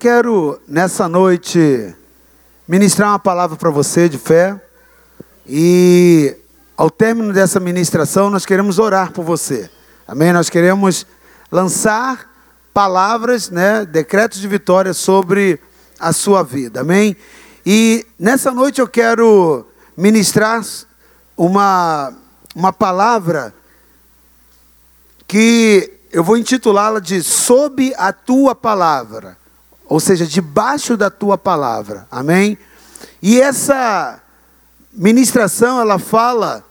quero, nessa noite, ministrar uma palavra para você de fé. E ao término dessa ministração, nós queremos orar por você. Amém? Nós queremos lançar palavras, né, decretos de vitória sobre a sua vida. Amém? E nessa noite eu quero ministrar uma, uma palavra que eu vou intitulá-la de Sob a tua palavra ou seja, debaixo da tua palavra. Amém? E essa ministração, ela fala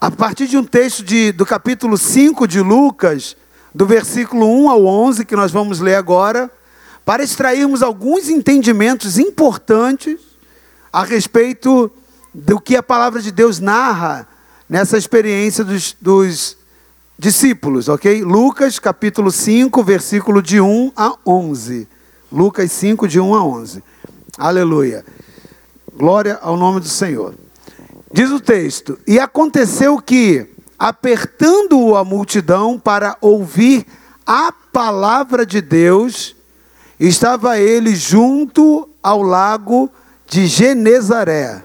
a partir de um texto de, do capítulo 5 de Lucas, do versículo 1 ao 11, que nós vamos ler agora, para extrairmos alguns entendimentos importantes a respeito do que a palavra de Deus narra nessa experiência dos, dos discípulos, ok? Lucas capítulo 5, versículo de 1 a 11. Lucas 5, de 1 a 11. Aleluia. Glória ao nome do Senhor. Diz o texto: E aconteceu que, apertando-o a multidão para ouvir a palavra de Deus, estava ele junto ao lago de Genezaré.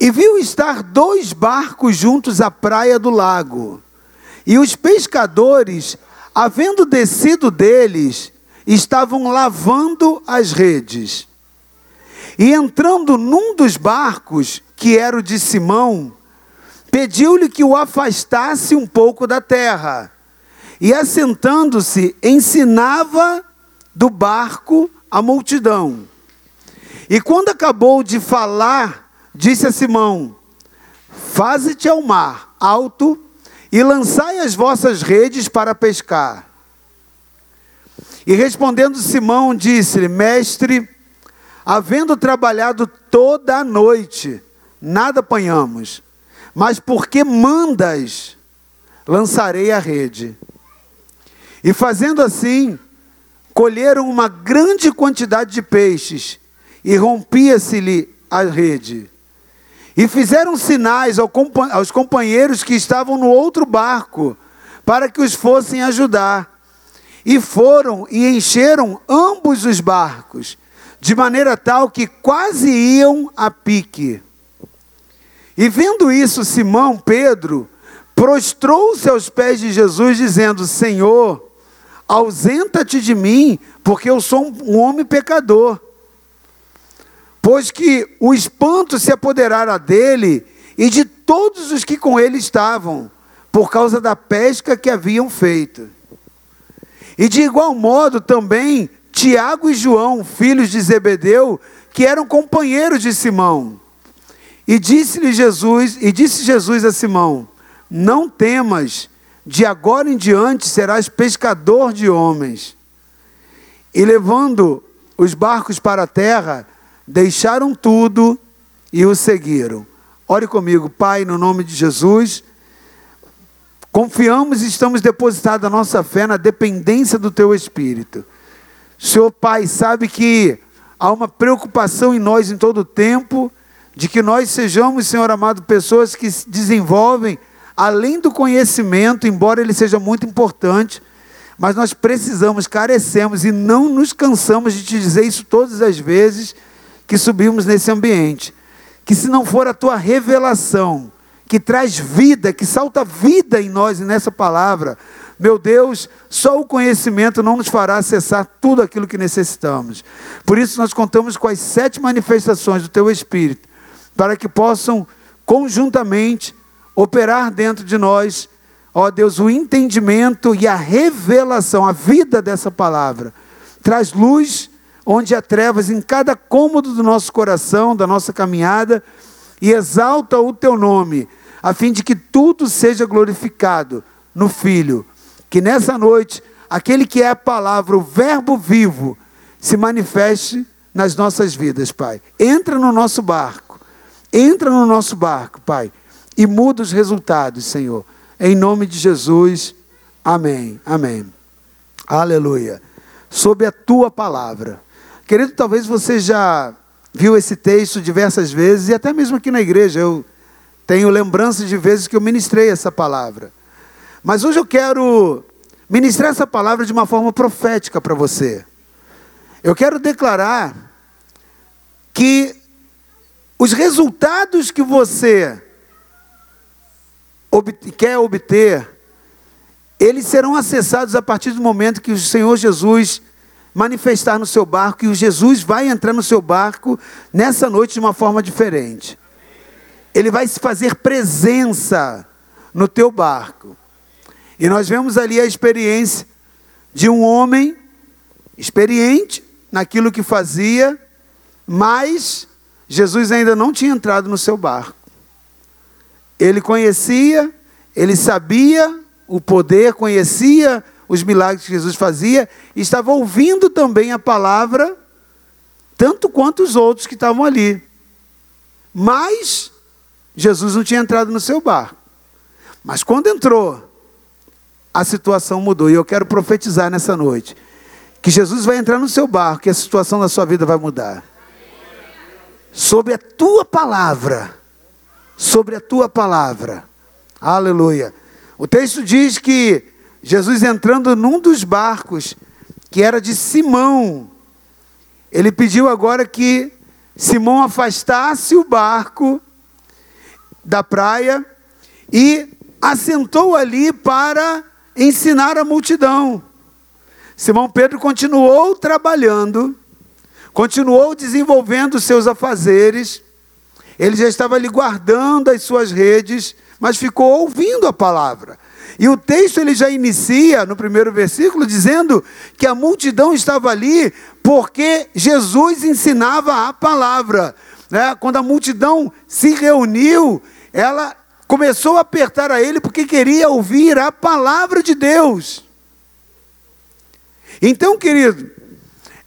E viu estar dois barcos juntos à praia do lago. E os pescadores, havendo descido deles, estavam lavando as redes. E entrando num dos barcos, que era o de Simão, pediu-lhe que o afastasse um pouco da terra. E assentando-se, ensinava do barco a multidão. E quando acabou de falar, disse a Simão: Faze-te ao mar alto e lançai as vossas redes para pescar. E respondendo Simão, disse-lhe: Mestre, havendo trabalhado toda a noite, nada apanhamos, mas porque mandas, lançarei a rede. E fazendo assim, colheram uma grande quantidade de peixes, e rompia-se-lhe a rede. E fizeram sinais aos companheiros que estavam no outro barco, para que os fossem ajudar. E foram e encheram ambos os barcos, de maneira tal que quase iam a pique. E vendo isso, Simão Pedro prostrou-se aos pés de Jesus, dizendo: Senhor, ausenta-te de mim, porque eu sou um homem pecador pois que o espanto se apoderara dele e de todos os que com ele estavam, por causa da pesca que haviam feito. E de igual modo também Tiago e João, filhos de Zebedeu, que eram companheiros de Simão. E disse-lhe Jesus, e disse Jesus a Simão: Não temas, de agora em diante serás pescador de homens. E levando os barcos para a terra, deixaram tudo e o seguiram. Ore comigo, Pai, no nome de Jesus. Confiamos e estamos depositados a nossa fé na dependência do Teu Espírito. Senhor Pai, sabe que há uma preocupação em nós em todo o tempo, de que nós sejamos, Senhor amado, pessoas que desenvolvem, além do conhecimento, embora ele seja muito importante, mas nós precisamos, carecemos e não nos cansamos de te dizer isso todas as vezes que subimos nesse ambiente. Que se não for a tua revelação, que traz vida, que salta vida em nós e nessa palavra, meu Deus, só o conhecimento não nos fará acessar tudo aquilo que necessitamos. Por isso, nós contamos com as sete manifestações do Teu Espírito, para que possam conjuntamente operar dentro de nós, ó Deus, o entendimento e a revelação, a vida dessa palavra. Traz luz onde há trevas em cada cômodo do nosso coração, da nossa caminhada, e exalta o teu nome, a fim de que tudo seja glorificado no Filho. Que nessa noite, aquele que é a palavra, o Verbo vivo, se manifeste nas nossas vidas, Pai. Entra no nosso barco, entra no nosso barco, Pai, e muda os resultados, Senhor. Em nome de Jesus, amém, amém. Aleluia. Sob a tua palavra. Querido, talvez você já viu esse texto diversas vezes, e até mesmo aqui na igreja, eu tenho lembranças de vezes que eu ministrei essa palavra. Mas hoje eu quero ministrar essa palavra de uma forma profética para você. Eu quero declarar que os resultados que você quer obter, eles serão acessados a partir do momento que o Senhor Jesus manifestar no seu barco e o Jesus vai entrar no seu barco nessa noite de uma forma diferente. Ele vai se fazer presença no teu barco. E nós vemos ali a experiência de um homem experiente naquilo que fazia, mas Jesus ainda não tinha entrado no seu barco. Ele conhecia, ele sabia o poder, conhecia os milagres que Jesus fazia, estava ouvindo também a palavra, tanto quanto os outros que estavam ali. Mas Jesus não tinha entrado no seu barco. Mas quando entrou, a situação mudou. E eu quero profetizar nessa noite que Jesus vai entrar no seu barco e a situação da sua vida vai mudar. Sobre a tua palavra. Sobre a tua palavra. Aleluia. O texto diz que Jesus entrando num dos barcos, que era de Simão, ele pediu agora que Simão afastasse o barco da praia e assentou ali para ensinar a multidão. Simão Pedro continuou trabalhando, continuou desenvolvendo seus afazeres, ele já estava ali guardando as suas redes, mas ficou ouvindo a palavra. E o texto ele já inicia no primeiro versículo dizendo que a multidão estava ali porque Jesus ensinava a palavra. Né? Quando a multidão se reuniu, ela começou a apertar a ele porque queria ouvir a palavra de Deus. Então, querido,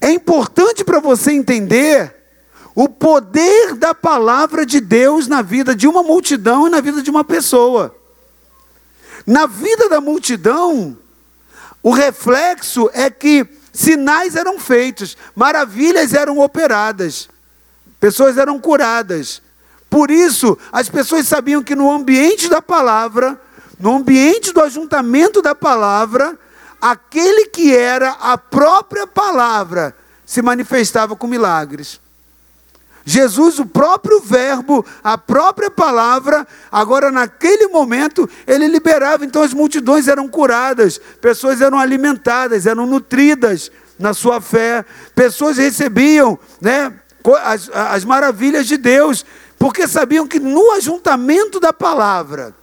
é importante para você entender o poder da palavra de Deus na vida de uma multidão e na vida de uma pessoa. Na vida da multidão, o reflexo é que sinais eram feitos, maravilhas eram operadas, pessoas eram curadas. Por isso, as pessoas sabiam que no ambiente da palavra, no ambiente do ajuntamento da palavra, aquele que era a própria palavra se manifestava com milagres. Jesus, o próprio Verbo, a própria palavra, agora naquele momento, ele liberava, então as multidões eram curadas, pessoas eram alimentadas, eram nutridas na sua fé, pessoas recebiam né, as, as maravilhas de Deus, porque sabiam que no ajuntamento da palavra,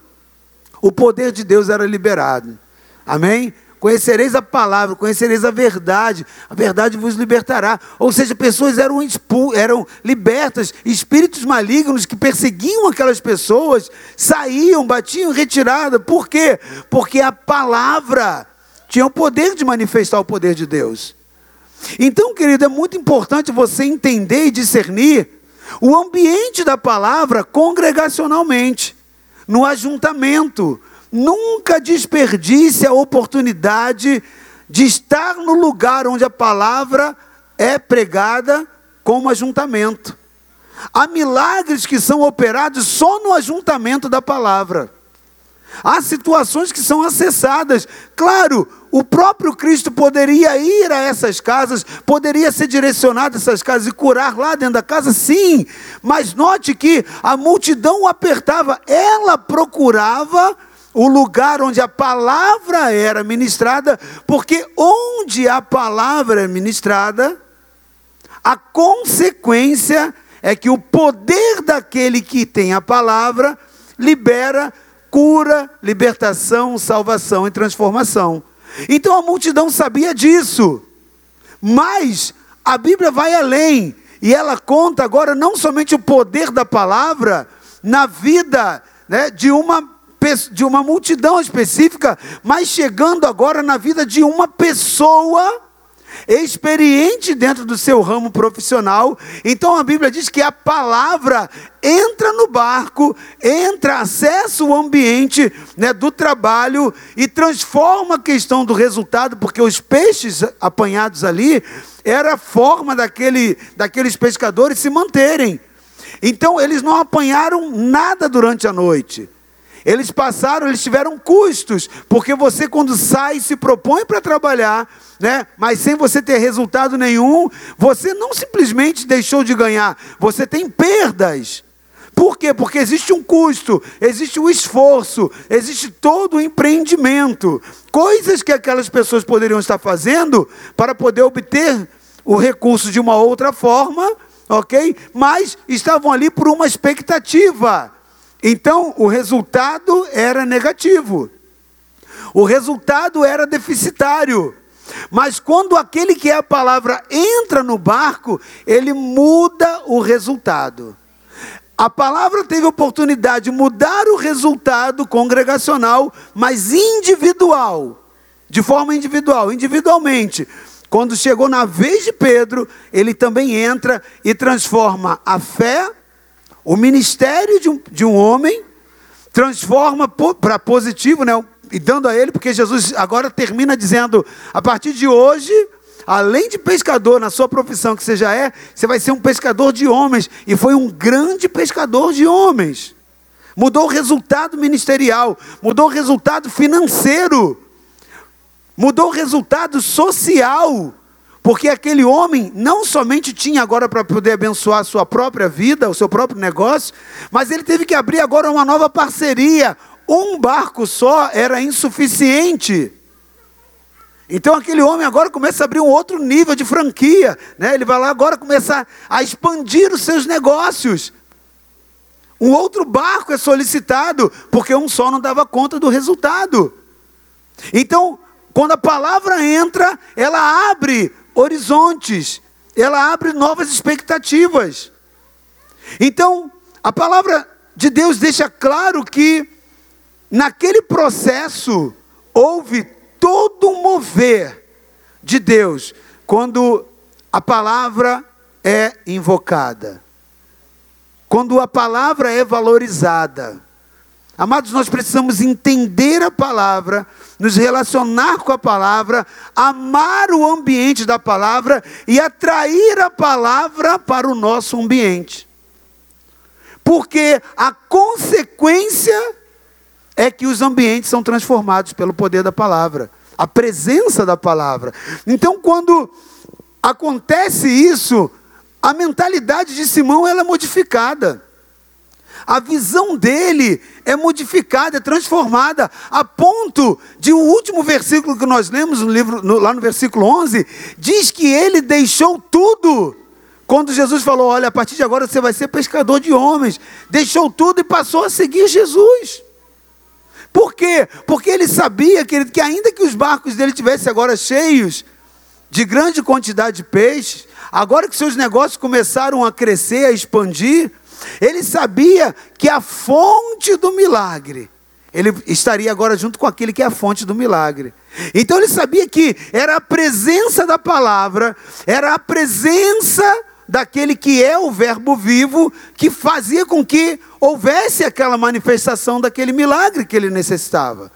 o poder de Deus era liberado. Amém? Conhecereis a palavra, conhecereis a verdade, a verdade vos libertará. Ou seja, pessoas eram, eram libertas, espíritos malignos que perseguiam aquelas pessoas saíam, batiam retirada. Por quê? Porque a palavra tinha o poder de manifestar o poder de Deus. Então, querido, é muito importante você entender e discernir o ambiente da palavra congregacionalmente, no ajuntamento. Nunca desperdice a oportunidade de estar no lugar onde a palavra é pregada como ajuntamento. Há milagres que são operados só no ajuntamento da palavra. Há situações que são acessadas. Claro, o próprio Cristo poderia ir a essas casas, poderia ser direcionado a essas casas e curar lá dentro da casa, sim. Mas note que a multidão apertava, ela procurava o lugar onde a palavra era ministrada, porque onde a palavra é ministrada, a consequência é que o poder daquele que tem a palavra libera cura, libertação, salvação e transformação. Então a multidão sabia disso, mas a Bíblia vai além e ela conta agora não somente o poder da palavra na vida né, de uma de uma multidão específica, mas chegando agora na vida de uma pessoa experiente dentro do seu ramo profissional. Então a Bíblia diz que a palavra entra no barco, entra, acessa o ambiente né, do trabalho e transforma a questão do resultado, porque os peixes apanhados ali era a forma daquele, daqueles pescadores se manterem. Então eles não apanharam nada durante a noite. Eles passaram, eles tiveram custos, porque você quando sai se propõe para trabalhar, né? Mas sem você ter resultado nenhum, você não simplesmente deixou de ganhar, você tem perdas. Por quê? Porque existe um custo, existe um esforço, existe todo o empreendimento, coisas que aquelas pessoas poderiam estar fazendo para poder obter o recurso de uma outra forma, ok? Mas estavam ali por uma expectativa. Então, o resultado era negativo. O resultado era deficitário. Mas quando aquele que é a palavra entra no barco, ele muda o resultado. A palavra teve oportunidade de mudar o resultado congregacional, mas individual, de forma individual, individualmente. Quando chegou na vez de Pedro, ele também entra e transforma a fé o ministério de um, de um homem transforma para positivo, né? E dando a ele, porque Jesus agora termina dizendo: a partir de hoje, além de pescador na sua profissão que você já é, você vai ser um pescador de homens. E foi um grande pescador de homens. Mudou o resultado ministerial, mudou o resultado financeiro, mudou o resultado social. Porque aquele homem não somente tinha agora para poder abençoar a sua própria vida, o seu próprio negócio, mas ele teve que abrir agora uma nova parceria. Um barco só era insuficiente. Então aquele homem agora começa a abrir um outro nível de franquia, né? Ele vai lá agora começar a expandir os seus negócios. Um outro barco é solicitado, porque um só não dava conta do resultado. Então, quando a palavra entra, ela abre horizontes, ela abre novas expectativas. Então, a palavra de Deus deixa claro que naquele processo houve todo um mover de Deus quando a palavra é invocada, quando a palavra é valorizada. Amados, nós precisamos entender a palavra, nos relacionar com a palavra, amar o ambiente da palavra e atrair a palavra para o nosso ambiente. Porque a consequência é que os ambientes são transformados pelo poder da palavra, a presença da palavra. Então, quando acontece isso, a mentalidade de Simão ela é modificada a visão dele é modificada, é transformada, a ponto de o último versículo que nós lemos no livro, no, lá no versículo 11, diz que ele deixou tudo. Quando Jesus falou: Olha, a partir de agora você vai ser pescador de homens, deixou tudo e passou a seguir Jesus. Por quê? Porque ele sabia, querido, que ainda que os barcos dele tivessem agora cheios de grande quantidade de peixes, agora que seus negócios começaram a crescer, a expandir, ele sabia que a fonte do milagre, ele estaria agora junto com aquele que é a fonte do milagre. Então ele sabia que era a presença da palavra, era a presença daquele que é o Verbo vivo, que fazia com que houvesse aquela manifestação daquele milagre que ele necessitava.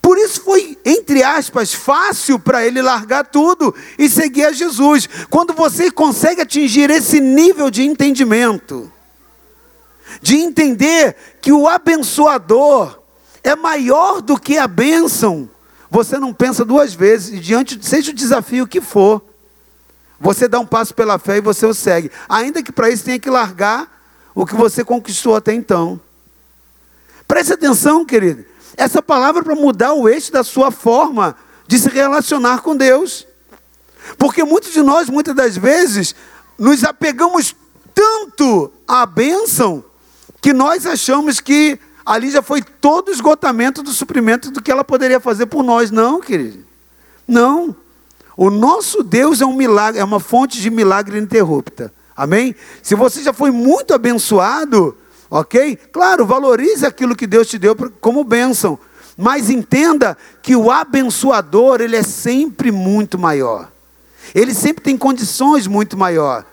Por isso foi, entre aspas, fácil para ele largar tudo e seguir a Jesus. Quando você consegue atingir esse nível de entendimento, de entender que o abençoador é maior do que a bênção, você não pensa duas vezes, diante, seja o desafio que for, você dá um passo pela fé e você o segue, ainda que para isso tenha que largar o que você conquistou até então. Preste atenção, querido, essa palavra é para mudar o eixo da sua forma de se relacionar com Deus. Porque muitos de nós, muitas das vezes, nos apegamos tanto à bênção que nós achamos que ali já foi todo o esgotamento do suprimento do que ela poderia fazer por nós. Não, querido. Não. O nosso Deus é um milagre, é uma fonte de milagre ininterrupta. Amém? Se você já foi muito abençoado, ok? Claro, valorize aquilo que Deus te deu como bênção. Mas entenda que o abençoador, ele é sempre muito maior. Ele sempre tem condições muito maior.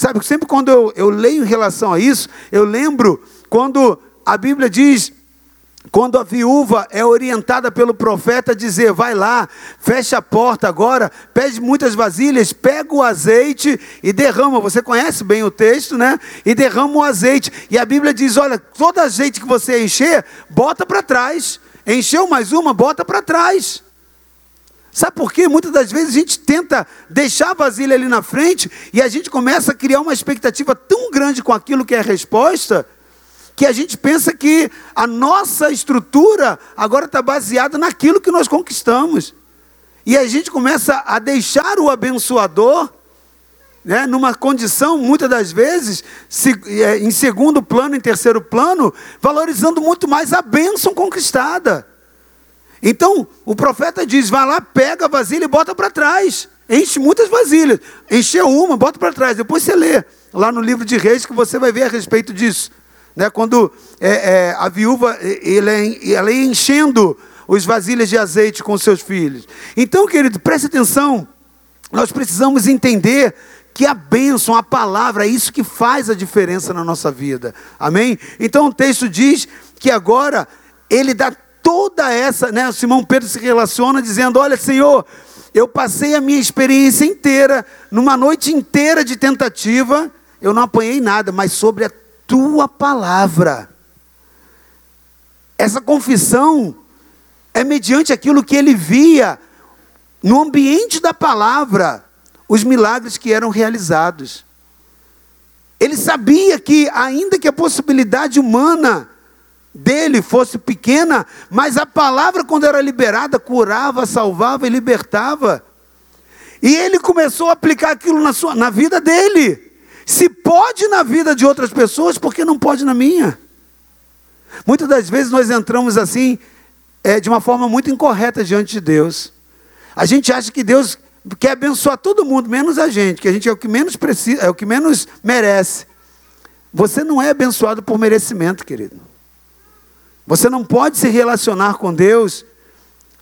Sabe, sempre quando eu, eu leio em relação a isso, eu lembro quando a Bíblia diz quando a viúva é orientada pelo profeta a dizer: vai lá, fecha a porta agora, pede muitas vasilhas, pega o azeite e derrama. Você conhece bem o texto, né? E derrama o azeite. E a Bíblia diz: olha, todo azeite que você encher, bota para trás. Encheu mais uma, bota para trás. Sabe por quê? Muitas das vezes a gente tenta deixar a vasilha ali na frente e a gente começa a criar uma expectativa tão grande com aquilo que é a resposta que a gente pensa que a nossa estrutura agora está baseada naquilo que nós conquistamos. E a gente começa a deixar o abençoador, né, numa condição, muitas das vezes, se, é, em segundo plano, em terceiro plano, valorizando muito mais a bênção conquistada. Então, o profeta diz: vai lá, pega a vasilha e bota para trás. Enche muitas vasilhas. Encheu uma, bota para trás. Depois você lê lá no livro de Reis que você vai ver a respeito disso. Né? Quando é, é, a viúva ela é, ela é enchendo os vasilhas de azeite com seus filhos. Então, querido, preste atenção. Nós precisamos entender que a bênção, a palavra, é isso que faz a diferença na nossa vida. Amém? Então o texto diz que agora ele dá toda essa, né? O Simão Pedro se relaciona dizendo: Olha, Senhor, eu passei a minha experiência inteira, numa noite inteira de tentativa, eu não apanhei nada, mas sobre a tua palavra. Essa confissão é mediante aquilo que ele via no ambiente da palavra, os milagres que eram realizados. Ele sabia que, ainda que a possibilidade humana dele fosse pequena, mas a palavra, quando era liberada, curava, salvava e libertava. E ele começou a aplicar aquilo na, sua, na vida dele. Se pode na vida de outras pessoas, por que não pode na minha? Muitas das vezes nós entramos assim, é, de uma forma muito incorreta diante de Deus. A gente acha que Deus quer abençoar todo mundo, menos a gente, que a gente é o que menos precisa, é o que menos merece. Você não é abençoado por merecimento, querido. Você não pode se relacionar com Deus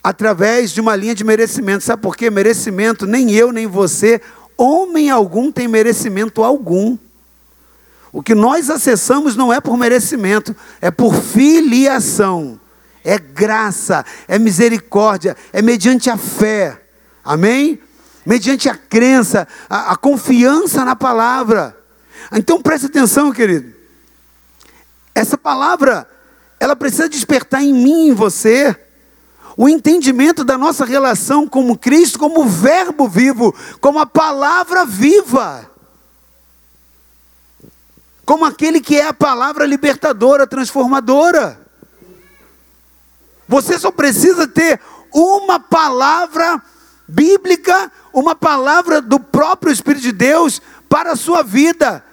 através de uma linha de merecimento. Sabe por quê? Merecimento, nem eu, nem você homem algum tem merecimento algum. O que nós acessamos não é por merecimento, é por filiação, é graça, é misericórdia, é mediante a fé, amém? Mediante a crença, a, a confiança na palavra. Então preste atenção, querido. Essa palavra, ela precisa despertar em mim e em você o entendimento da nossa relação com Cristo como verbo vivo, como a palavra viva. Como aquele que é a palavra libertadora, transformadora. Você só precisa ter uma palavra bíblica, uma palavra do próprio Espírito de Deus para a sua vida.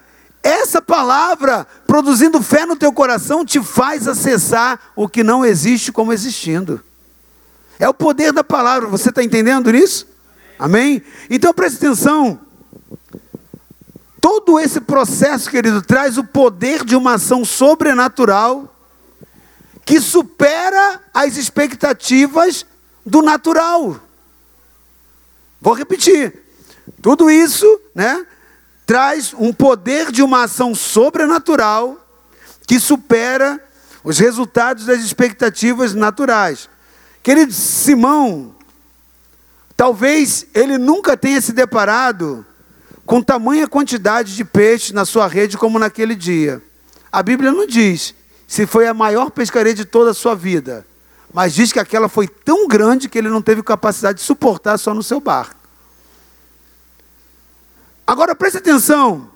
Essa palavra, produzindo fé no teu coração, te faz acessar o que não existe como existindo. É o poder da palavra, você está entendendo isso? Amém? Então preste atenção. Todo esse processo, querido, traz o poder de uma ação sobrenatural que supera as expectativas do natural. Vou repetir. Tudo isso, né, traz um poder de uma ação sobrenatural que supera os resultados das expectativas naturais. Querido Simão, talvez ele nunca tenha se deparado com tamanha quantidade de peixe na sua rede como naquele dia. A Bíblia não diz se foi a maior pescaria de toda a sua vida, mas diz que aquela foi tão grande que ele não teve capacidade de suportar só no seu barco. Agora preste atenção,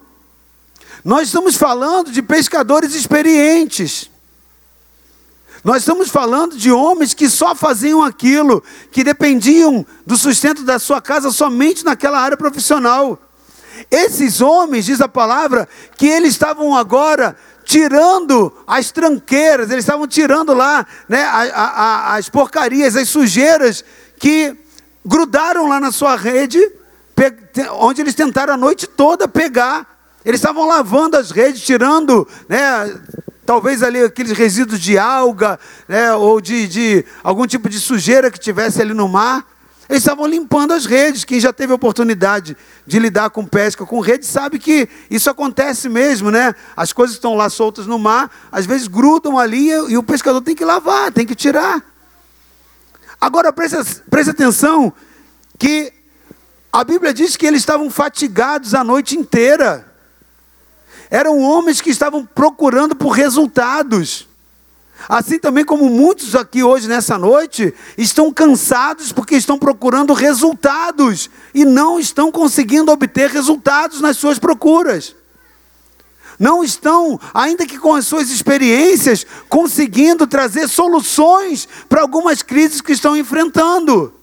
nós estamos falando de pescadores experientes. Nós estamos falando de homens que só faziam aquilo, que dependiam do sustento da sua casa somente naquela área profissional. Esses homens, diz a palavra, que eles estavam agora tirando as tranqueiras, eles estavam tirando lá né, a, a, as porcarias, as sujeiras que grudaram lá na sua rede, onde eles tentaram a noite toda pegar. Eles estavam lavando as redes, tirando né, talvez ali aqueles resíduos de alga, né, ou de, de algum tipo de sujeira que tivesse ali no mar. Eles estavam limpando as redes. Quem já teve oportunidade de lidar com pesca com rede sabe que isso acontece mesmo, né? As coisas estão lá soltas no mar, às vezes grudam ali e o pescador tem que lavar, tem que tirar. Agora preste, preste atenção que a Bíblia diz que eles estavam fatigados a noite inteira. Eram homens que estavam procurando por resultados. Assim também como muitos aqui hoje nessa noite estão cansados porque estão procurando resultados e não estão conseguindo obter resultados nas suas procuras. Não estão, ainda que com as suas experiências, conseguindo trazer soluções para algumas crises que estão enfrentando.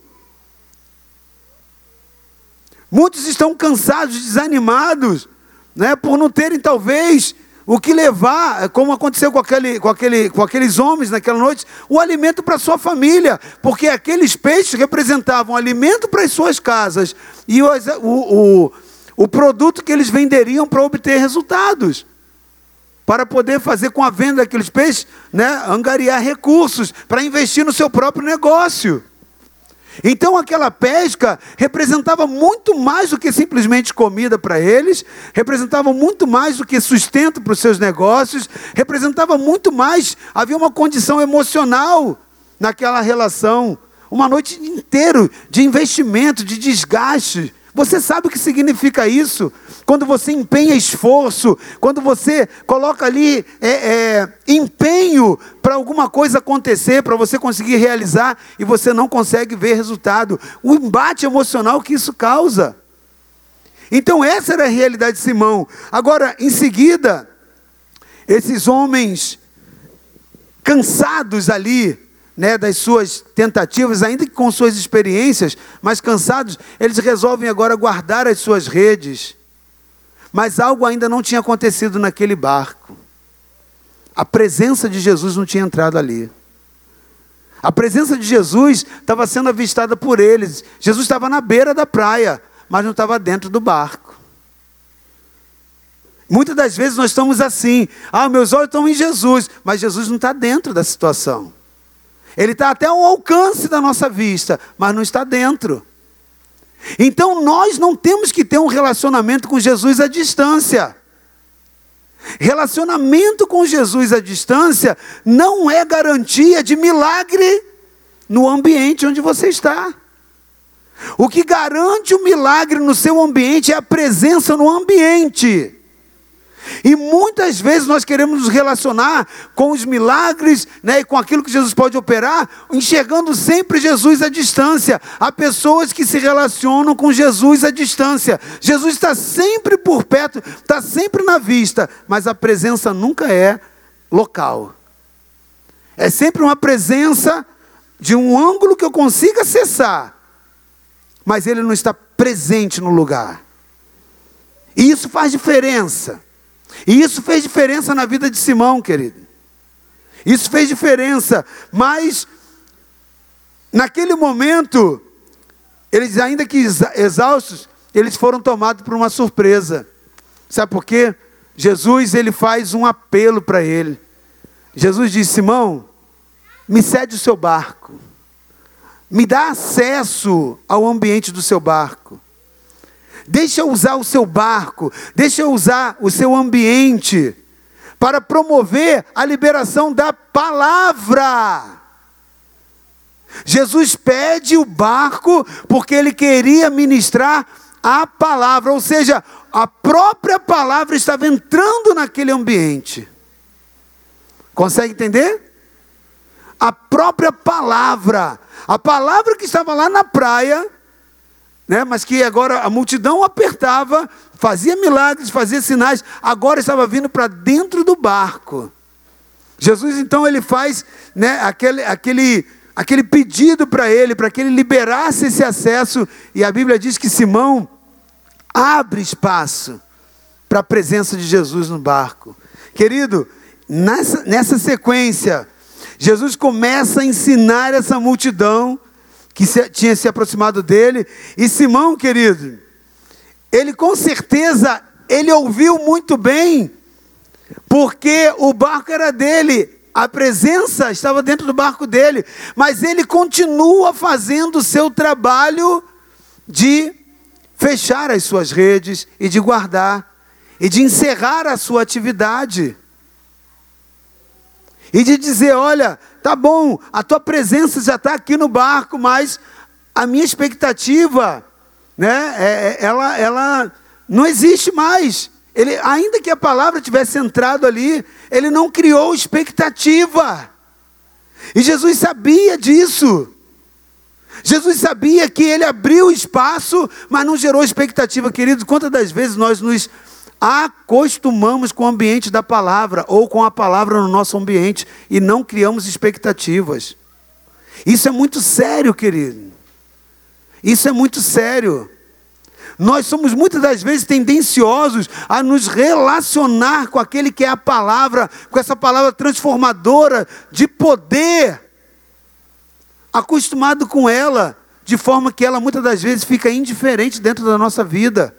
Muitos estão cansados, desanimados, né, por não terem talvez o que levar, como aconteceu com, aquele, com, aquele, com aqueles homens naquela noite, o alimento para sua família, porque aqueles peixes representavam alimento para as suas casas e o, o, o produto que eles venderiam para obter resultados. Para poder fazer com a venda daqueles peixes, né, angariar recursos para investir no seu próprio negócio. Então aquela pesca representava muito mais do que simplesmente comida para eles, representava muito mais do que sustento para os seus negócios, representava muito mais, havia uma condição emocional naquela relação, uma noite inteira de investimento, de desgaste, você sabe o que significa isso? Quando você empenha esforço, quando você coloca ali é, é, empenho para alguma coisa acontecer, para você conseguir realizar e você não consegue ver resultado. O embate emocional que isso causa. Então, essa era a realidade de Simão. Agora, em seguida, esses homens cansados ali, né, das suas tentativas, ainda que com suas experiências, mas cansados, eles resolvem agora guardar as suas redes. Mas algo ainda não tinha acontecido naquele barco. A presença de Jesus não tinha entrado ali. A presença de Jesus estava sendo avistada por eles. Jesus estava na beira da praia, mas não estava dentro do barco. Muitas das vezes nós estamos assim: ah, meus olhos estão em Jesus, mas Jesus não está dentro da situação. Ele está até ao alcance da nossa vista, mas não está dentro. Então nós não temos que ter um relacionamento com Jesus à distância. Relacionamento com Jesus à distância não é garantia de milagre no ambiente onde você está. O que garante o milagre no seu ambiente é a presença no ambiente. E muitas vezes nós queremos nos relacionar com os milagres né, e com aquilo que Jesus pode operar, enxergando sempre Jesus à distância. Há pessoas que se relacionam com Jesus à distância. Jesus está sempre por perto, está sempre na vista, mas a presença nunca é local. É sempre uma presença de um ângulo que eu consiga acessar, mas ele não está presente no lugar. E isso faz diferença. E isso fez diferença na vida de Simão, querido. Isso fez diferença, mas naquele momento, eles ainda que exaustos, eles foram tomados por uma surpresa. Sabe por quê? Jesus ele faz um apelo para ele. Jesus diz: Simão, me cede o seu barco, me dá acesso ao ambiente do seu barco. Deixa eu usar o seu barco, deixa eu usar o seu ambiente para promover a liberação da palavra. Jesus pede o barco porque ele queria ministrar a palavra, ou seja, a própria palavra estava entrando naquele ambiente. Consegue entender? A própria palavra, a palavra que estava lá na praia, né? mas que agora a multidão apertava, fazia milagres, fazia sinais, agora estava vindo para dentro do barco. Jesus então ele faz né, aquele, aquele, aquele pedido para ele, para que ele liberasse esse acesso, e a Bíblia diz que Simão abre espaço para a presença de Jesus no barco. Querido, nessa, nessa sequência, Jesus começa a ensinar essa multidão que se, tinha se aproximado dele. E Simão, querido, ele com certeza, ele ouviu muito bem, porque o barco era dele, A presença estava dentro do barco dele, mas ele continua fazendo o seu trabalho de fechar as suas redes e de guardar e de encerrar a sua atividade. E de dizer: olha, tá bom, a tua presença já está aqui no barco, mas a minha expectativa, né, é, é, ela, ela não existe mais. Ele, ainda que a palavra tivesse entrado ali, ele não criou expectativa. E Jesus sabia disso. Jesus sabia que ele abriu espaço, mas não gerou expectativa, queridos. Quantas das vezes nós nos acostumamos com o ambiente da palavra ou com a palavra no nosso ambiente e não criamos expectativas? Isso é muito sério, querido. Isso é muito sério. Nós somos muitas das vezes tendenciosos a nos relacionar com aquele que é a palavra, com essa palavra transformadora de poder, acostumado com ela, de forma que ela muitas das vezes fica indiferente dentro da nossa vida.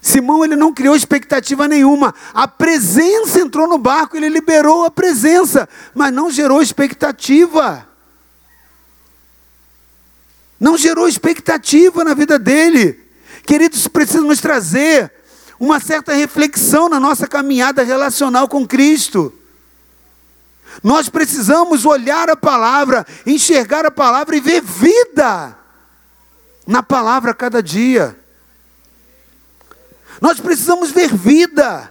Simão ele não criou expectativa nenhuma. A presença entrou no barco, ele liberou a presença, mas não gerou expectativa não gerou expectativa na vida dele. Queridos, precisa nos trazer uma certa reflexão na nossa caminhada relacional com Cristo. Nós precisamos olhar a palavra, enxergar a palavra e ver vida na palavra a cada dia. Nós precisamos ver vida.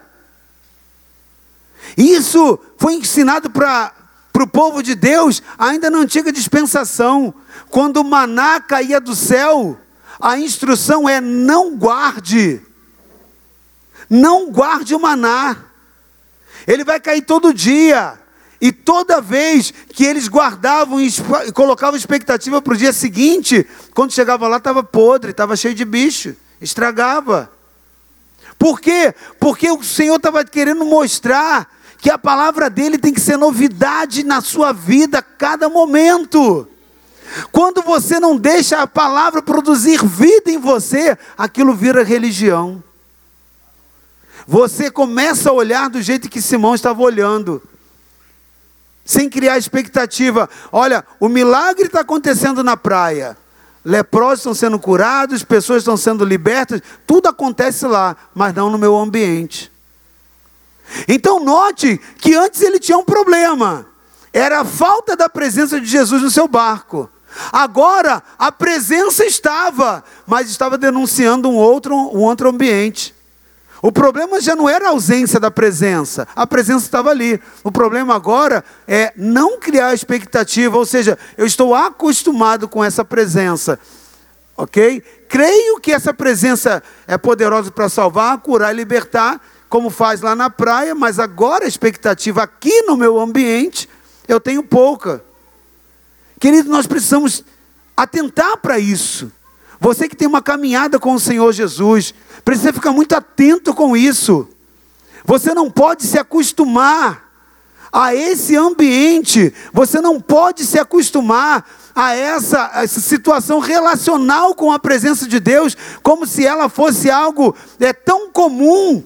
Isso foi ensinado para para o povo de Deus, ainda na antiga dispensação, quando o maná caía do céu, a instrução é: não guarde, não guarde o maná, ele vai cair todo dia. E toda vez que eles guardavam e colocavam expectativa para o dia seguinte, quando chegava lá estava podre, estava cheio de bicho, estragava. Por quê? Porque o Senhor estava querendo mostrar que a palavra dele tem que ser novidade na sua vida a cada momento. Quando você não deixa a palavra produzir vida em você, aquilo vira religião. Você começa a olhar do jeito que Simão estava olhando, sem criar expectativa. Olha, o milagre está acontecendo na praia. Leprosos estão sendo curados, pessoas estão sendo libertas, tudo acontece lá, mas não no meu ambiente. Então note que antes ele tinha um problema. Era a falta da presença de Jesus no seu barco. Agora a presença estava, mas estava denunciando um outro, um outro ambiente. O problema já não era a ausência da presença, a presença estava ali. O problema agora é não criar expectativa, ou seja, eu estou acostumado com essa presença, ok? Creio que essa presença é poderosa para salvar, curar e libertar, como faz lá na praia, mas agora a expectativa aqui no meu ambiente, eu tenho pouca. Querido, nós precisamos atentar para isso. Você que tem uma caminhada com o Senhor Jesus, precisa ficar muito atento com isso. Você não pode se acostumar a esse ambiente, você não pode se acostumar a essa, a essa situação relacional com a presença de Deus, como se ela fosse algo é, tão comum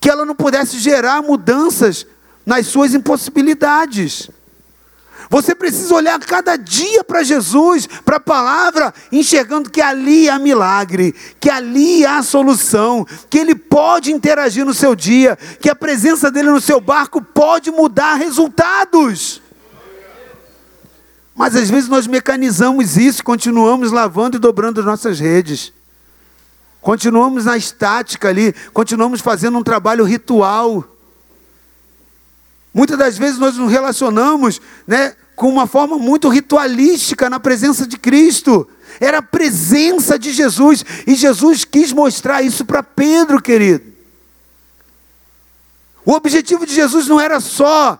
que ela não pudesse gerar mudanças nas suas impossibilidades. Você precisa olhar cada dia para Jesus, para a palavra, enxergando que ali há milagre, que ali há solução, que Ele pode interagir no seu dia, que a presença dele no seu barco pode mudar resultados. Mas às vezes nós mecanizamos isso, continuamos lavando e dobrando nossas redes. Continuamos na estática ali, continuamos fazendo um trabalho ritual. Muitas das vezes nós nos relacionamos né, com uma forma muito ritualística na presença de Cristo. Era a presença de Jesus. E Jesus quis mostrar isso para Pedro, querido. O objetivo de Jesus não era só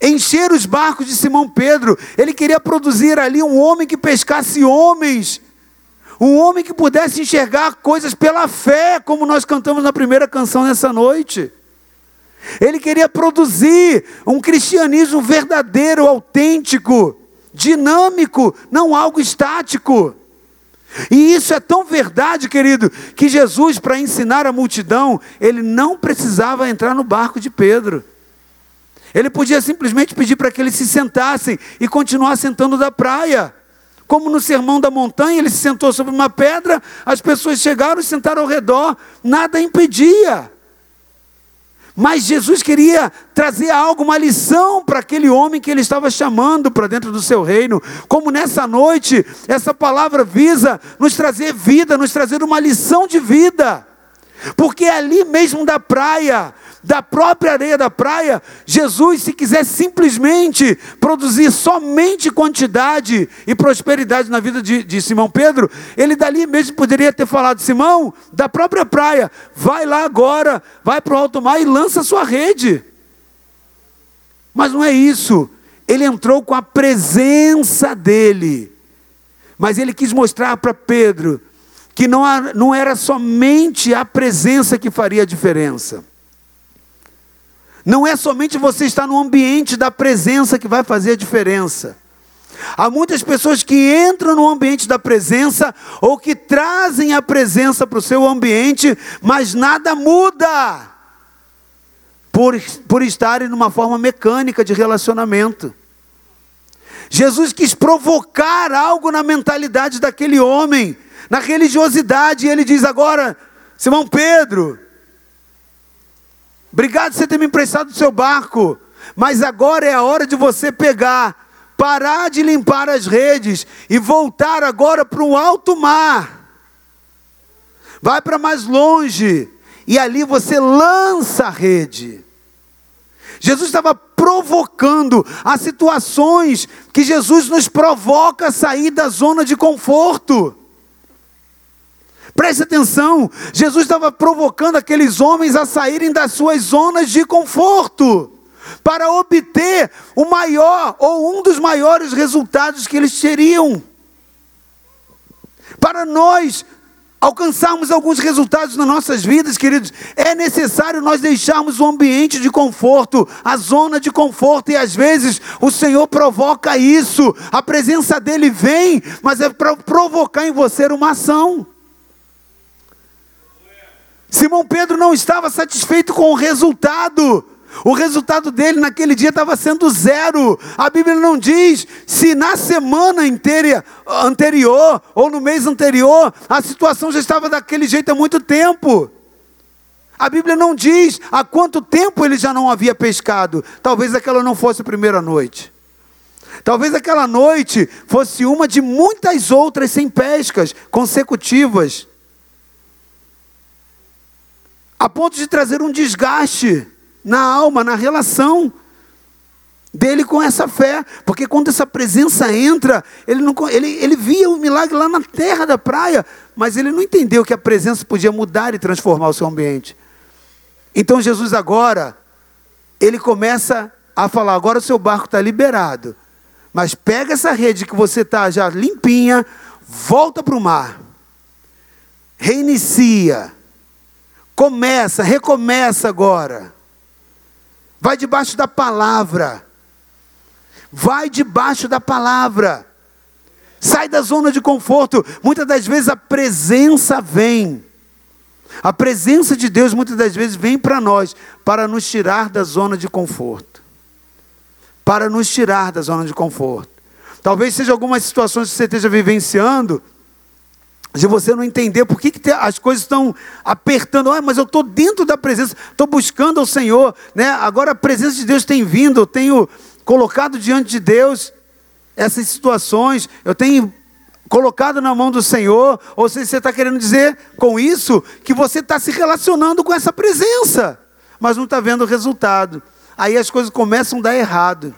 encher os barcos de Simão Pedro, ele queria produzir ali um homem que pescasse homens um homem que pudesse enxergar coisas pela fé, como nós cantamos na primeira canção nessa noite. Ele queria produzir um cristianismo verdadeiro, autêntico, dinâmico, não algo estático. E isso é tão verdade, querido, que Jesus, para ensinar a multidão, ele não precisava entrar no barco de Pedro. Ele podia simplesmente pedir para que eles se sentassem e continuar sentando da praia. Como no sermão da montanha, ele se sentou sobre uma pedra, as pessoas chegaram e sentaram ao redor, nada impedia. Mas Jesus queria trazer algo, uma lição para aquele homem que ele estava chamando para dentro do seu reino. Como nessa noite, essa palavra visa nos trazer vida, nos trazer uma lição de vida. Porque é ali mesmo da praia, da própria areia da praia, Jesus, se quiser simplesmente produzir somente quantidade e prosperidade na vida de, de, Simão Pedro, ele dali mesmo poderia ter falado: Simão, da própria praia, vai lá agora, vai para o alto mar e lança sua rede. Mas não é isso, ele entrou com a presença dele, mas ele quis mostrar para Pedro que não, não era somente a presença que faria a diferença. Não é somente você estar no ambiente da presença que vai fazer a diferença. Há muitas pessoas que entram no ambiente da presença ou que trazem a presença para o seu ambiente, mas nada muda por, por estarem numa forma mecânica de relacionamento. Jesus quis provocar algo na mentalidade daquele homem, na religiosidade, e ele diz agora: Simão Pedro, Obrigado por você ter me emprestado o seu barco. Mas agora é a hora de você pegar, parar de limpar as redes e voltar agora para o alto mar. Vai para mais longe e ali você lança a rede. Jesus estava provocando as situações que Jesus nos provoca a sair da zona de conforto. Preste atenção, Jesus estava provocando aqueles homens a saírem das suas zonas de conforto, para obter o maior ou um dos maiores resultados que eles teriam. Para nós alcançarmos alguns resultados nas nossas vidas, queridos, é necessário nós deixarmos o ambiente de conforto, a zona de conforto, e às vezes o Senhor provoca isso, a presença dele vem, mas é para provocar em você uma ação. Simão Pedro não estava satisfeito com o resultado. O resultado dele naquele dia estava sendo zero. A Bíblia não diz se na semana inteira, anterior ou no mês anterior a situação já estava daquele jeito há muito tempo. A Bíblia não diz há quanto tempo ele já não havia pescado. Talvez aquela não fosse a primeira noite. Talvez aquela noite fosse uma de muitas outras sem pescas consecutivas a ponto de trazer um desgaste na alma, na relação dele com essa fé, porque quando essa presença entra, ele, não, ele, ele via o milagre lá na terra da praia, mas ele não entendeu que a presença podia mudar e transformar o seu ambiente. Então Jesus agora, ele começa a falar: agora o seu barco está liberado, mas pega essa rede que você está já limpinha, volta para o mar, reinicia Começa, recomeça agora. Vai debaixo da palavra. Vai debaixo da palavra. Sai da zona de conforto. Muitas das vezes a presença vem. A presença de Deus muitas das vezes vem para nós para nos tirar da zona de conforto. Para nos tirar da zona de conforto. Talvez seja algumas situações que você esteja vivenciando de você não entender por que, que as coisas estão apertando, ah, mas eu estou dentro da presença, estou buscando ao Senhor, né? agora a presença de Deus tem vindo, eu tenho colocado diante de Deus essas situações, eu tenho colocado na mão do Senhor, ou seja, você está querendo dizer com isso que você está se relacionando com essa presença, mas não está vendo o resultado. Aí as coisas começam a dar errado.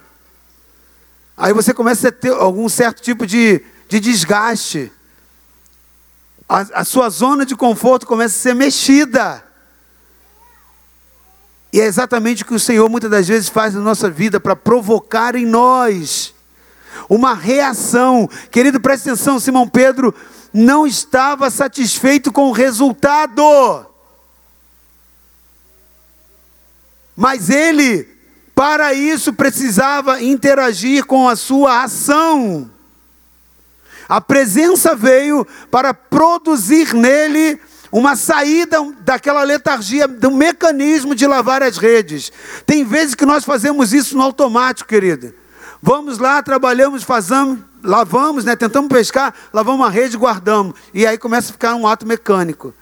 Aí você começa a ter algum certo tipo de, de desgaste a, a sua zona de conforto começa a ser mexida. E é exatamente o que o Senhor muitas das vezes faz na nossa vida para provocar em nós uma reação. Querido, preste atenção, Simão Pedro não estava satisfeito com o resultado. Mas ele, para isso, precisava interagir com a sua ação. A presença veio para produzir nele uma saída daquela letargia, do mecanismo de lavar as redes. Tem vezes que nós fazemos isso no automático, querido. Vamos lá, trabalhamos, fazemos, lavamos, né, tentamos pescar, lavamos a rede, guardamos. E aí começa a ficar um ato mecânico.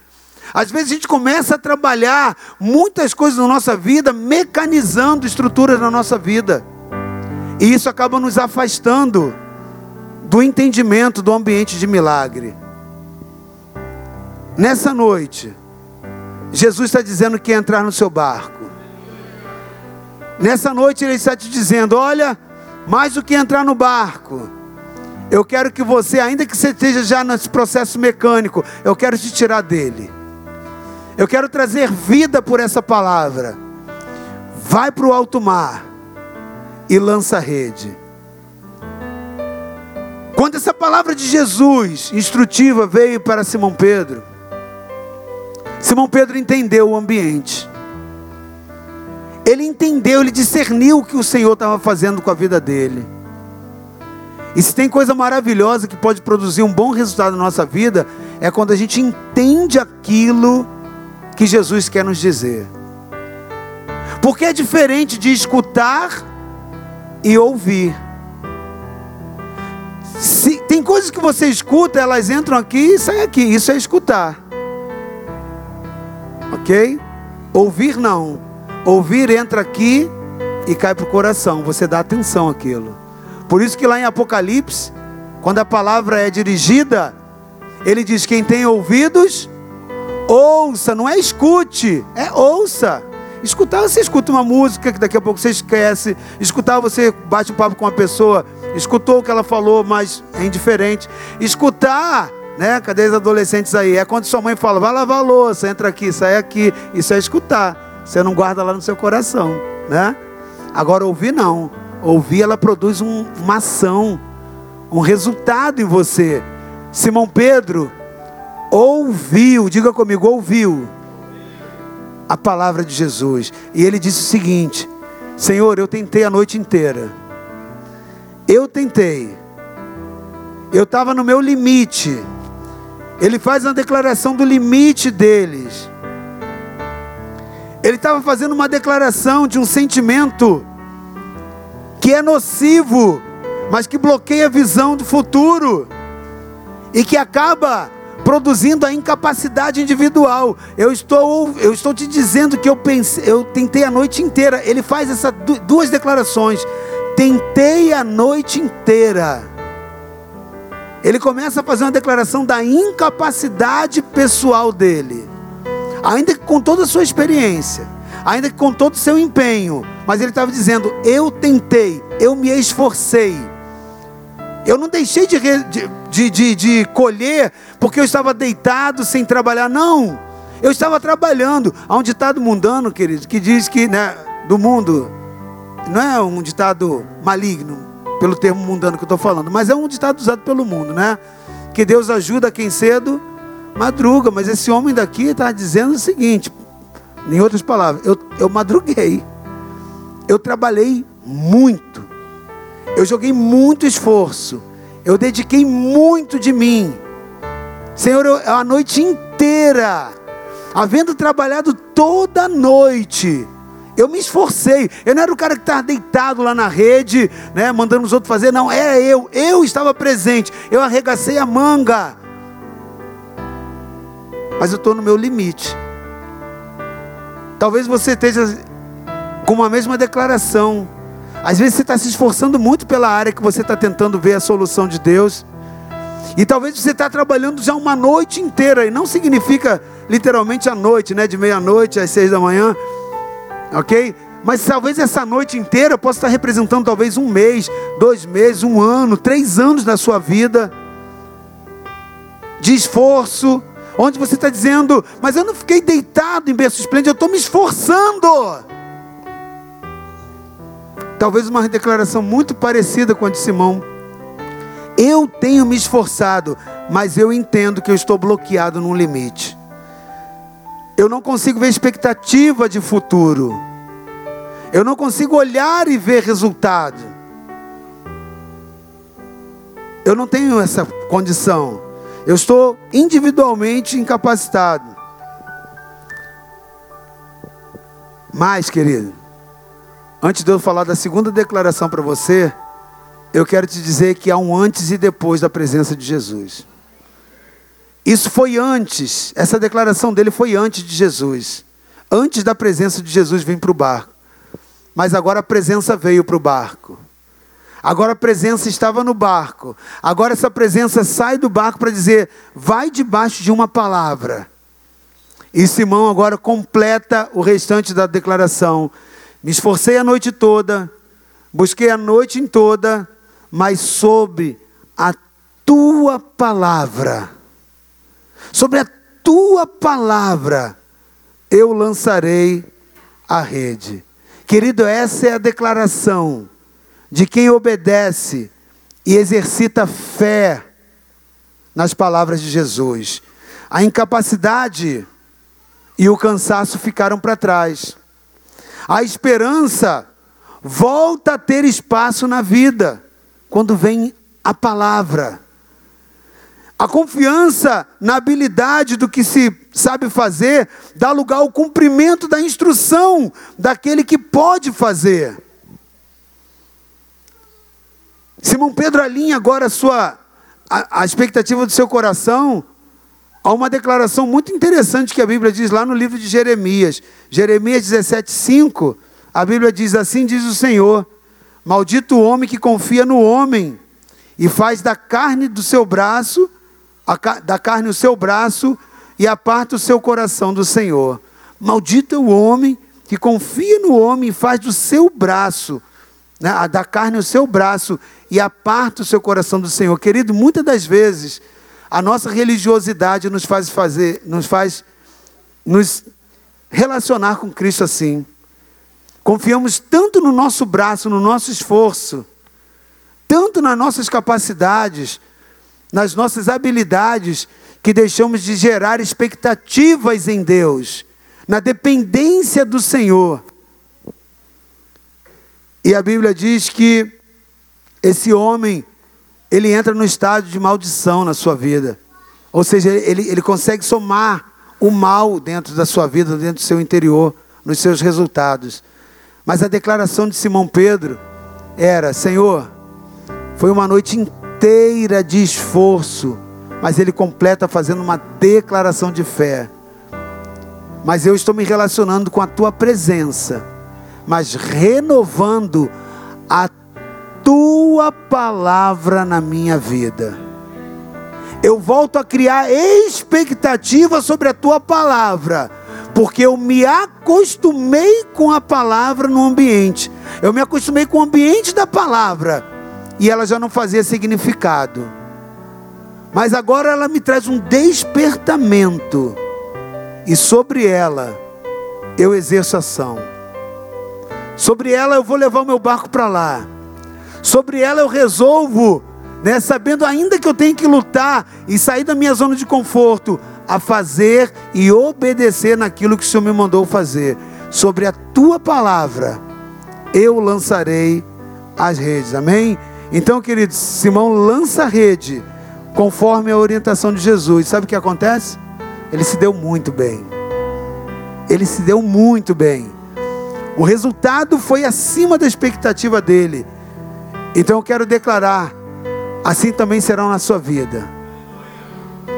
Às vezes a gente começa a trabalhar muitas coisas na nossa vida, mecanizando estruturas na nossa vida. E isso acaba nos afastando do entendimento do ambiente de milagre. Nessa noite, Jesus está dizendo que entrar no seu barco. Nessa noite, Ele está te dizendo: olha, mais do que entrar no barco, eu quero que você, ainda que você esteja já nesse processo mecânico, eu quero te tirar dele. Eu quero trazer vida por essa palavra. Vai para o alto mar e lança a rede. Quando essa palavra de Jesus, instrutiva, veio para Simão Pedro, Simão Pedro entendeu o ambiente. Ele entendeu, ele discerniu o que o Senhor estava fazendo com a vida dele. E se tem coisa maravilhosa que pode produzir um bom resultado na nossa vida, é quando a gente entende aquilo que Jesus quer nos dizer. Porque é diferente de escutar e ouvir. Coisas que você escuta, elas entram aqui e saem aqui. Isso é escutar. Ok? Ouvir não. Ouvir entra aqui e cai para o coração. Você dá atenção àquilo. Por isso que lá em Apocalipse, quando a palavra é dirigida, ele diz: quem tem ouvidos, ouça, não é escute, é ouça. Escutar, você escuta uma música que daqui a pouco você esquece. Escutar, você bate um papo com uma pessoa, escutou o que ela falou, mas é indiferente. Escutar, né? Cadê os adolescentes aí? É quando sua mãe fala, vai lavar a louça, entra aqui, sai aqui. Isso é escutar. Você não guarda lá no seu coração, né? Agora ouvir não. Ouvir ela produz um, uma ação, um resultado em você. Simão Pedro ouviu, diga comigo, ouviu a palavra de Jesus. E ele disse o seguinte: Senhor, eu tentei a noite inteira. Eu tentei. Eu estava no meu limite. Ele faz uma declaração do limite deles. Ele estava fazendo uma declaração de um sentimento que é nocivo, mas que bloqueia a visão do futuro e que acaba produzindo a incapacidade individual. Eu estou, eu estou te dizendo que eu pensei, eu tentei a noite inteira. Ele faz essas duas declarações. Tentei a noite inteira. Ele começa a fazer uma declaração da incapacidade pessoal dele. Ainda que com toda a sua experiência, ainda que com todo o seu empenho, mas ele estava dizendo: Eu tentei, eu me esforcei. Eu não deixei de, de de, de, colher porque eu estava deitado sem trabalhar. Não, eu estava trabalhando. Há um ditado mundano, querido, que diz que, né, do mundo, não é um ditado maligno, pelo termo mundano que eu estou falando, mas é um ditado usado pelo mundo, né? Que Deus ajuda quem cedo madruga. Mas esse homem daqui está dizendo o seguinte, em outras palavras, eu, eu madruguei, eu trabalhei muito, eu joguei muito esforço eu dediquei muito de mim. Senhor, eu, a noite inteira, havendo trabalhado toda a noite, eu me esforcei. Eu não era o cara que estava deitado lá na rede, né, mandando os outros fazer. Não, era eu. Eu estava presente. Eu arregacei a manga. Mas eu estou no meu limite. Talvez você esteja com uma mesma declaração. Às vezes você está se esforçando muito pela área que você está tentando ver a solução de Deus. E talvez você está trabalhando já uma noite inteira. E não significa literalmente a noite, né? De meia-noite às seis da manhã. Ok? Mas talvez essa noite inteira possa estar representando talvez um mês, dois meses, um ano, três anos da sua vida. De esforço. Onde você está dizendo, mas eu não fiquei deitado em berço esplêndido, eu estou me esforçando. Talvez uma declaração muito parecida com a de Simão. Eu tenho me esforçado, mas eu entendo que eu estou bloqueado num limite. Eu não consigo ver expectativa de futuro. Eu não consigo olhar e ver resultado. eu não tenho essa condição. Eu estou individualmente incapacitado. Mas, querido, antes de eu falar da segunda declaração para você, eu quero te dizer que há um antes e depois da presença de Jesus. Isso foi antes, essa declaração dele foi antes de Jesus. Antes da presença de Jesus vir para o barco. Mas agora a presença veio para o barco. Agora a presença estava no barco. Agora essa presença sai do barco para dizer: vai debaixo de uma palavra. E Simão agora completa o restante da declaração. Me esforcei a noite toda, busquei a noite em toda, mas sob a tua palavra sobre a tua palavra eu lançarei a rede. Querido, essa é a declaração de quem obedece e exercita fé nas palavras de Jesus. A incapacidade e o cansaço ficaram para trás. A esperança volta a ter espaço na vida quando vem a palavra. A confiança na habilidade do que se sabe fazer dá lugar ao cumprimento da instrução daquele que pode fazer. Simão Pedro alinha agora a sua a, a expectativa do seu coração a uma declaração muito interessante que a Bíblia diz lá no livro de Jeremias. Jeremias 17:5, a Bíblia diz assim: diz o Senhor: Maldito o homem que confia no homem e faz da carne do seu braço da carne o seu braço e aparta o seu coração do Senhor. Maldito é o homem que confia no homem e faz do seu braço, né, da carne o seu braço e aparta o seu coração do Senhor. Querido, muitas das vezes a nossa religiosidade nos faz fazer, nos faz nos relacionar com Cristo assim. Confiamos tanto no nosso braço, no nosso esforço, tanto nas nossas capacidades, nas nossas habilidades, que deixamos de gerar expectativas em Deus, na dependência do Senhor. E a Bíblia diz que esse homem, ele entra no estado de maldição na sua vida. Ou seja, ele, ele consegue somar o mal dentro da sua vida, dentro do seu interior, nos seus resultados. Mas a declaração de Simão Pedro era: Senhor, foi uma noite inteira inteira de esforço, mas ele completa fazendo uma declaração de fé. Mas eu estou me relacionando com a tua presença, mas renovando a tua palavra na minha vida. Eu volto a criar expectativa sobre a tua palavra, porque eu me acostumei com a palavra no ambiente. Eu me acostumei com o ambiente da palavra e ela já não fazia significado. Mas agora ela me traz um despertamento, e sobre ela eu exerço ação. Sobre ela eu vou levar o meu barco para lá. Sobre ela eu resolvo, né, sabendo ainda que eu tenho que lutar e sair da minha zona de conforto, a fazer e obedecer naquilo que o Senhor me mandou fazer. Sobre a tua palavra eu lançarei as redes. Amém? Então, queridos, Simão lança a rede conforme a orientação de Jesus. Sabe o que acontece? Ele se deu muito bem. Ele se deu muito bem. O resultado foi acima da expectativa dele. Então eu quero declarar: assim também serão na sua vida.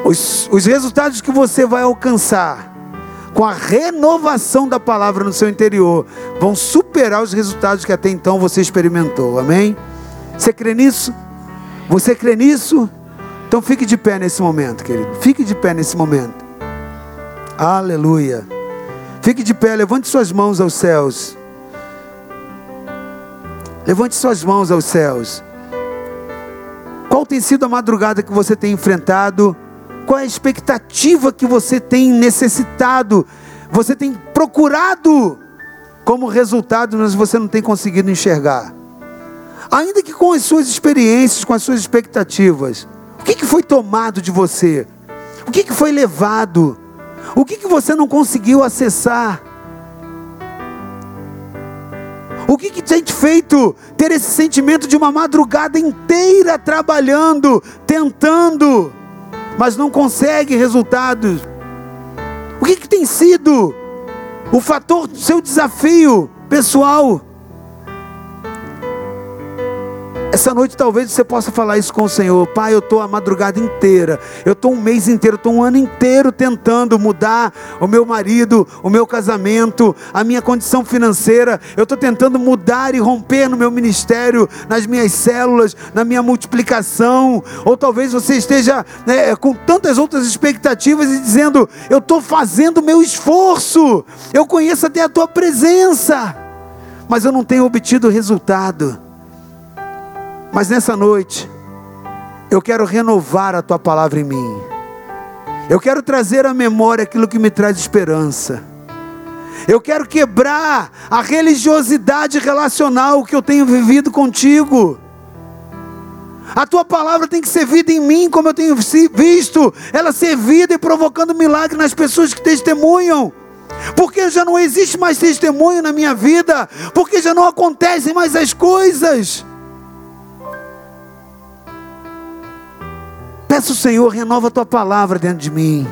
Os, os resultados que você vai alcançar com a renovação da palavra no seu interior vão superar os resultados que até então você experimentou. Amém? Você crê nisso? Você crê nisso? Então fique de pé nesse momento, querido. Fique de pé nesse momento. Aleluia. Fique de pé, levante suas mãos aos céus. Levante suas mãos aos céus. Qual tem sido a madrugada que você tem enfrentado? Qual é a expectativa que você tem necessitado? Você tem procurado como resultado, mas você não tem conseguido enxergar ainda que com as suas experiências, com as suas expectativas. O que, que foi tomado de você? O que, que foi levado? O que, que você não conseguiu acessar? O que, que tem te feito ter esse sentimento de uma madrugada inteira trabalhando, tentando, mas não consegue resultados? O que, que tem sido o fator do seu desafio pessoal? Essa noite talvez você possa falar isso com o Senhor. Pai, eu estou a madrugada inteira, eu estou um mês inteiro, estou um ano inteiro tentando mudar o meu marido, o meu casamento, a minha condição financeira. Eu estou tentando mudar e romper no meu ministério, nas minhas células, na minha multiplicação. Ou talvez você esteja né, com tantas outras expectativas e dizendo: Eu estou fazendo o meu esforço, eu conheço até a tua presença, mas eu não tenho obtido resultado. Mas nessa noite, eu quero renovar a tua palavra em mim. Eu quero trazer à memória aquilo que me traz esperança. Eu quero quebrar a religiosidade relacional que eu tenho vivido contigo. A tua palavra tem que ser vida em mim, como eu tenho visto ela ser vida e provocando milagre nas pessoas que testemunham. Porque já não existe mais testemunho na minha vida, porque já não acontecem mais as coisas. Peça o Senhor, renova a tua palavra dentro de mim.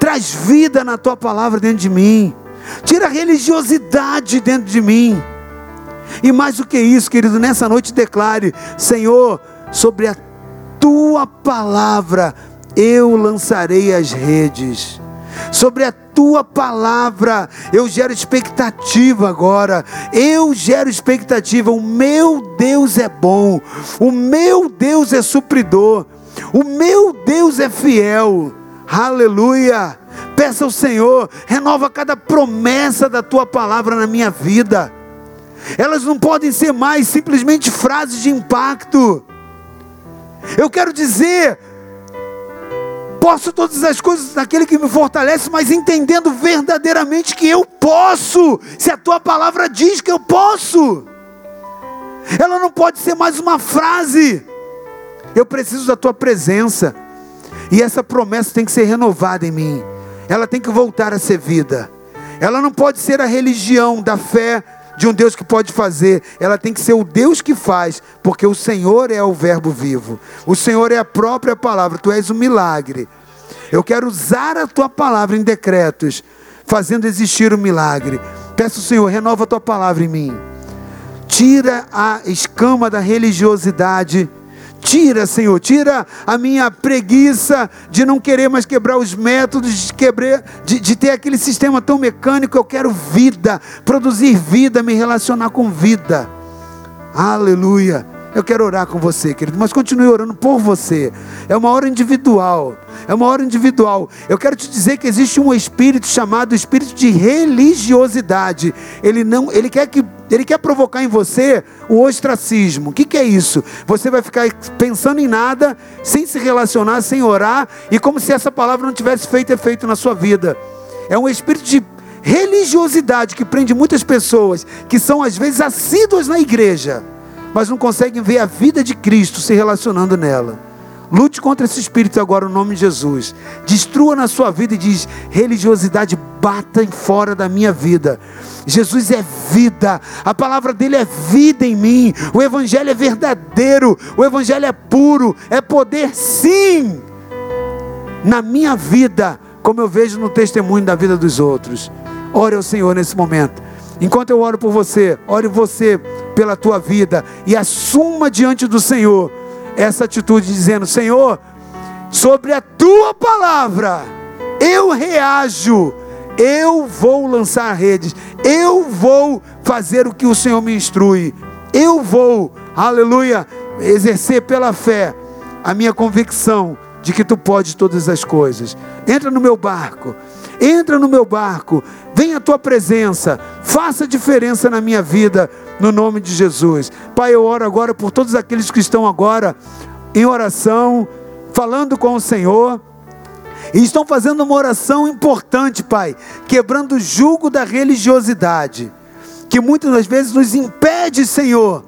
Traz vida na tua palavra dentro de mim. Tira a religiosidade dentro de mim. E mais do que isso, querido, nessa noite declare: Senhor, sobre a tua palavra eu lançarei as redes. Sobre a tua palavra eu gero expectativa agora. Eu gero expectativa. O meu Deus é bom. O meu Deus é supridor. O meu Deus é fiel. Aleluia. Peça ao Senhor, renova cada promessa da tua palavra na minha vida. Elas não podem ser mais simplesmente frases de impacto. Eu quero dizer, posso todas as coisas naquele que me fortalece, mas entendendo verdadeiramente que eu posso, se a tua palavra diz que eu posso. Ela não pode ser mais uma frase. Eu preciso da tua presença. E essa promessa tem que ser renovada em mim. Ela tem que voltar a ser vida. Ela não pode ser a religião da fé de um Deus que pode fazer. Ela tem que ser o Deus que faz, porque o Senhor é o Verbo vivo. O Senhor é a própria palavra. Tu és o milagre. Eu quero usar a tua palavra em decretos, fazendo existir o milagre. Peço, Senhor, renova a tua palavra em mim. Tira a escama da religiosidade Tira, Senhor, tira a minha preguiça de não querer mais quebrar os métodos, de, quebrar, de, de ter aquele sistema tão mecânico. Eu quero vida, produzir vida, me relacionar com vida. Aleluia. Eu quero orar com você, querido, mas continue orando por você. É uma hora individual. É uma hora individual. Eu quero te dizer que existe um espírito chamado espírito de religiosidade. Ele não, ele quer que ele quer provocar em você o ostracismo. O que, que é isso? Você vai ficar pensando em nada, sem se relacionar, sem orar, e como se essa palavra não tivesse feito efeito na sua vida. É um espírito de religiosidade que prende muitas pessoas que são às vezes assíduas na igreja mas não conseguem ver a vida de Cristo se relacionando nela. Lute contra esse espírito agora no nome de Jesus. Destrua na sua vida e diz: religiosidade bata em fora da minha vida. Jesus é vida, a palavra dele é vida em mim. O evangelho é verdadeiro, o evangelho é puro, é poder sim na minha vida, como eu vejo no testemunho da vida dos outros. Ore ao Senhor nesse momento. Enquanto eu oro por você, ore você pela tua vida e assuma diante do Senhor essa atitude dizendo: Senhor, sobre a tua palavra eu reajo, eu vou lançar redes, eu vou fazer o que o Senhor me instrui, eu vou, aleluia, exercer pela fé a minha convicção de que tu podes todas as coisas. Entra no meu barco Entra no meu barco, vem a tua presença, faça diferença na minha vida, no nome de Jesus. Pai, eu oro agora por todos aqueles que estão agora em oração, falando com o Senhor. E estão fazendo uma oração importante, Pai, quebrando o jugo da religiosidade, que muitas das vezes nos impede, Senhor,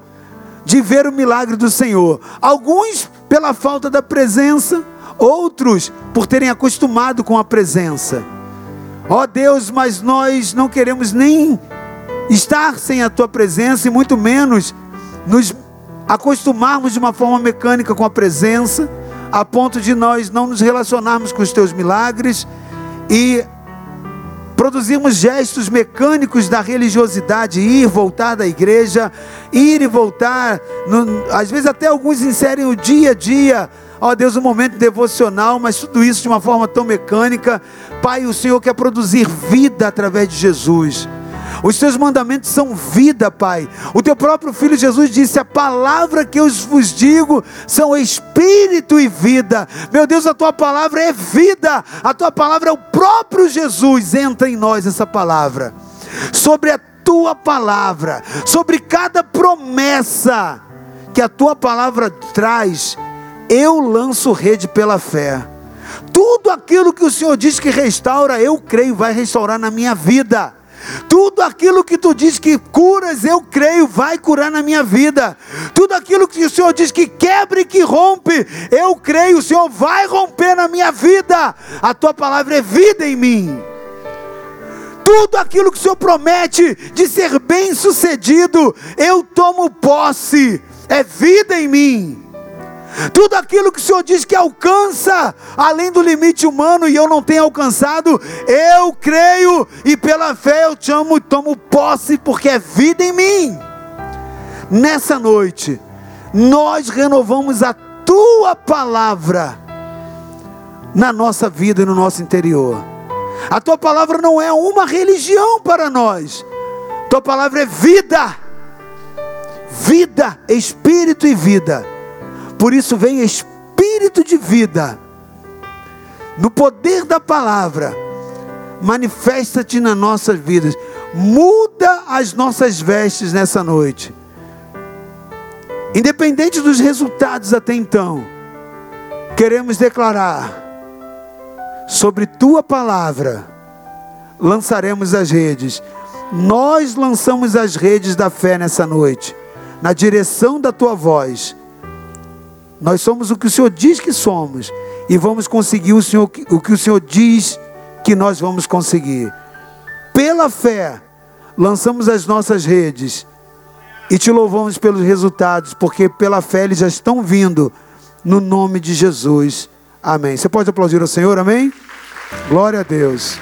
de ver o milagre do Senhor. Alguns pela falta da presença, outros por terem acostumado com a presença. Ó oh Deus, mas nós não queremos nem estar sem a tua presença e muito menos nos acostumarmos de uma forma mecânica com a presença, a ponto de nós não nos relacionarmos com os teus milagres e produzirmos gestos mecânicos da religiosidade, ir, voltar da igreja, ir e voltar. No, às vezes até alguns inserem o dia a dia, ó Deus, um momento devocional, mas tudo isso de uma forma tão mecânica. Pai, o Senhor quer produzir vida através de Jesus. Os teus mandamentos são vida, Pai. O teu próprio filho Jesus disse: A palavra que eu vos digo são espírito e vida. Meu Deus, a tua palavra é vida. A tua palavra é o próprio Jesus. Entra em nós essa palavra. Sobre a tua palavra, sobre cada promessa que a tua palavra traz, eu lanço rede pela fé. Tudo aquilo que o Senhor diz que restaura, eu creio, vai restaurar na minha vida. Tudo aquilo que tu diz que curas, eu creio, vai curar na minha vida. Tudo aquilo que o Senhor diz que quebra e que rompe, eu creio, o Senhor vai romper na minha vida. A tua palavra é vida em mim. Tudo aquilo que o Senhor promete de ser bem sucedido, eu tomo posse, é vida em mim. Tudo aquilo que o Senhor diz que alcança além do limite humano e eu não tenho alcançado, eu creio e pela fé eu te amo e tomo posse porque é vida em mim. Nessa noite, nós renovamos a tua palavra na nossa vida e no nosso interior. A tua palavra não é uma religião para nós. Tua palavra é vida. Vida, espírito e vida. Por isso vem espírito de vida. No poder da palavra, manifesta-te nas nossas vidas. Muda as nossas vestes nessa noite. Independente dos resultados até então, queremos declarar sobre tua palavra lançaremos as redes. Nós lançamos as redes da fé nessa noite, na direção da tua voz nós somos o que o Senhor diz que somos e vamos conseguir o, Senhor, o que o Senhor diz que nós vamos conseguir. Pela fé, lançamos as nossas redes e te louvamos pelos resultados, porque pela fé eles já estão vindo, no nome de Jesus. Amém. Você pode aplaudir ao Senhor, amém? Glória a Deus.